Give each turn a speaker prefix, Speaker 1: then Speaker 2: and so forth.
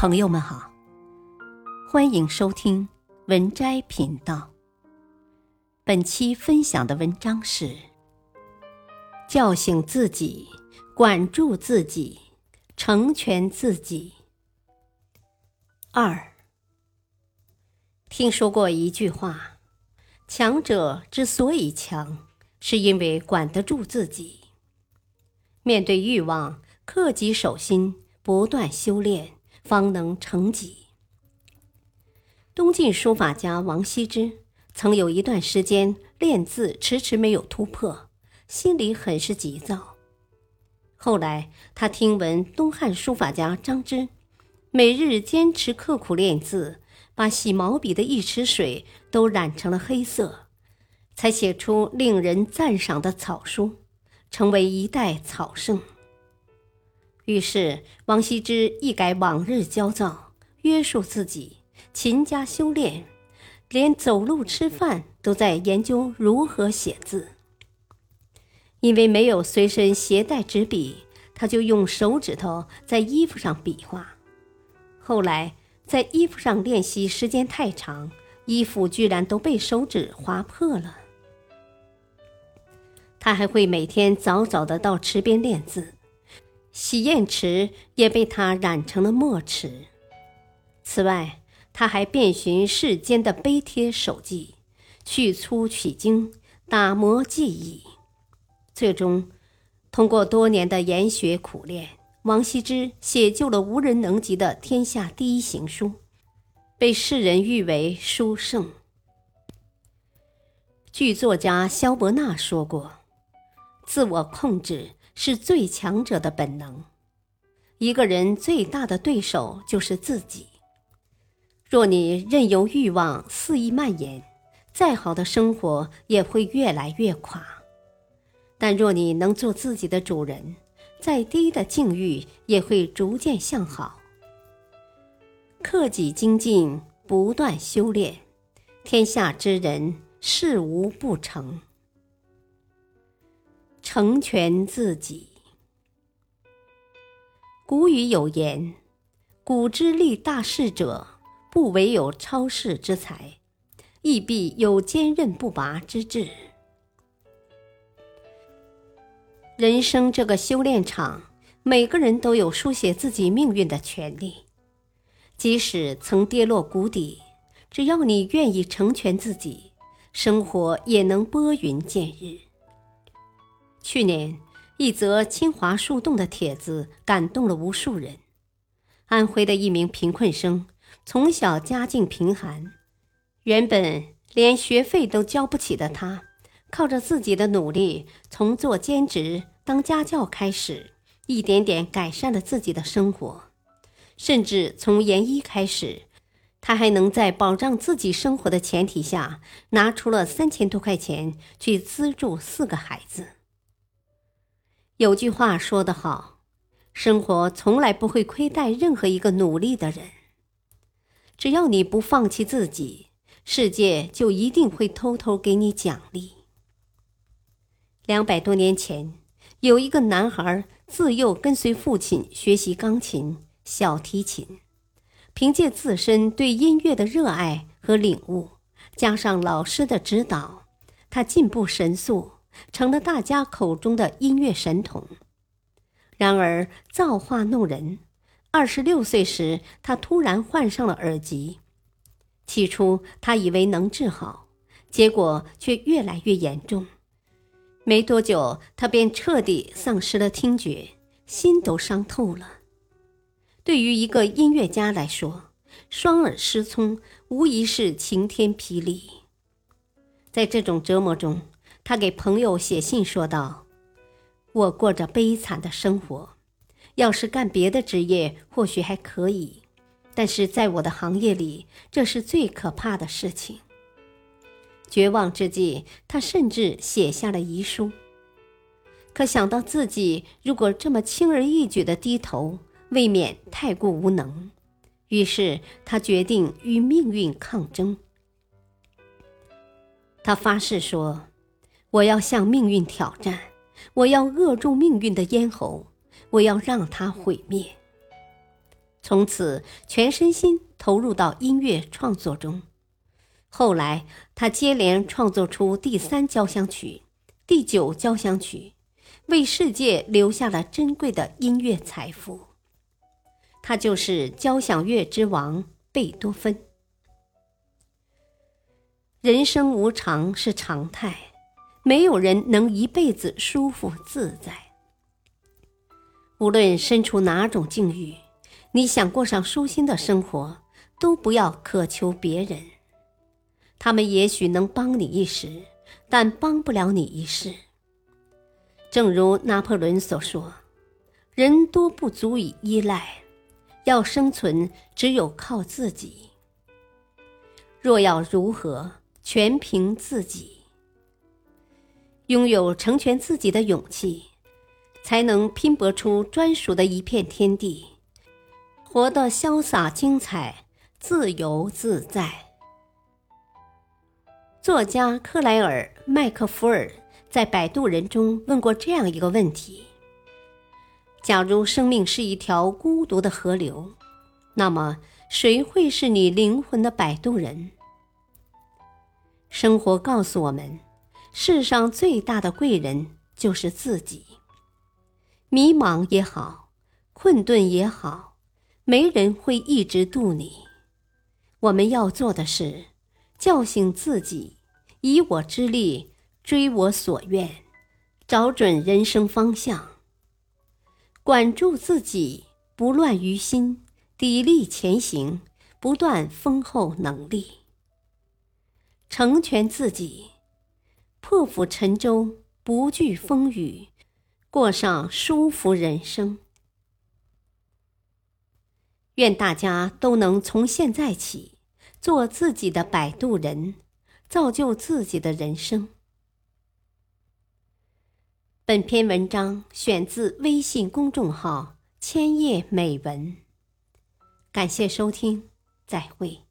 Speaker 1: 朋友们好，欢迎收听文摘频道。本期分享的文章是：叫醒自己，管住自己，成全自己。二，听说过一句话：强者之所以强，是因为管得住自己。面对欲望，克己守心，不断修炼。方能成己。东晋书法家王羲之曾有一段时间练字迟迟没有突破，心里很是急躁。后来他听闻东汉书法家张芝每日坚持刻苦练字，把洗毛笔的一池水都染成了黑色，才写出令人赞赏的草书，成为一代草圣。于是，王羲之一改往日焦躁，约束自己，勤加修炼，连走路吃饭都在研究如何写字。因为没有随身携带纸笔，他就用手指头在衣服上比划。后来，在衣服上练习时间太长，衣服居然都被手指划破了。他还会每天早早的到池边练字。洗砚池也被他染成了墨池。此外，他还遍寻世间的碑帖手迹，去粗取精，打磨技艺。最终，通过多年的研学苦练，王羲之写就了无人能及的天下第一行书，被世人誉为书圣。剧作家萧伯纳说过：“自我控制。”是最强者的本能。一个人最大的对手就是自己。若你任由欲望肆意蔓延，再好的生活也会越来越垮。但若你能做自己的主人，再低的境遇也会逐渐向好。克己精进，不断修炼，天下之人事无不成。成全自己。古语有言：“古之立大事者，不惟有超世之才，亦必有坚韧不拔之志。”人生这个修炼场，每个人都有书写自己命运的权利。即使曾跌落谷底，只要你愿意成全自己，生活也能拨云见日。去年，一则清华树洞的帖子感动了无数人。安徽的一名贫困生，从小家境贫寒，原本连学费都交不起的他，靠着自己的努力，从做兼职、当家教开始，一点点改善了自己的生活。甚至从研一开始，他还能在保障自己生活的前提下，拿出了三千多块钱去资助四个孩子。有句话说得好，生活从来不会亏待任何一个努力的人。只要你不放弃自己，世界就一定会偷偷给你奖励。两百多年前，有一个男孩自幼跟随父亲学习钢琴、小提琴，凭借自身对音乐的热爱和领悟，加上老师的指导，他进步神速。成了大家口中的音乐神童。然而造化弄人，二十六岁时，他突然患上了耳疾。起初他以为能治好，结果却越来越严重。没多久，他便彻底丧失了听觉，心都伤透了。对于一个音乐家来说，双耳失聪无疑是晴天霹雳。在这种折磨中，他给朋友写信说道：“我过着悲惨的生活，要是干别的职业或许还可以，但是在我的行业里，这是最可怕的事情。”绝望之际，他甚至写下了遗书。可想到自己如果这么轻而易举的低头，未免太过无能，于是他决定与命运抗争。他发誓说。我要向命运挑战，我要扼住命运的咽喉，我要让它毁灭。从此全身心投入到音乐创作中。后来，他接连创作出第三交响曲、第九交响曲，为世界留下了珍贵的音乐财富。他就是交响乐之王贝多芬。人生无常是常态，没有人能一辈子舒服自在。无论身处哪种境遇，你想过上舒心的生活，都不要渴求别人。他们也许能帮你一时，但帮不了你一世。正如拿破仑所说：“人多不足以依赖，要生存只有靠自己。若要如何？”全凭自己，拥有成全自己的勇气，才能拼搏出专属的一片天地，活得潇洒精彩、自由自在。作家克莱尔·麦克福尔在《摆渡人》中问过这样一个问题：假如生命是一条孤独的河流，那么谁会是你灵魂的摆渡人？生活告诉我们，世上最大的贵人就是自己。迷茫也好，困顿也好，没人会一直渡你。我们要做的是，叫醒自己，以我之力追我所愿，找准人生方向。管住自己，不乱于心，砥砺前行，不断丰厚能力。成全自己，破釜沉舟，不惧风雨，过上舒服人生。愿大家都能从现在起做自己的摆渡人，造就自己的人生。本篇文章选自微信公众号“千叶美文”，感谢收听，再会。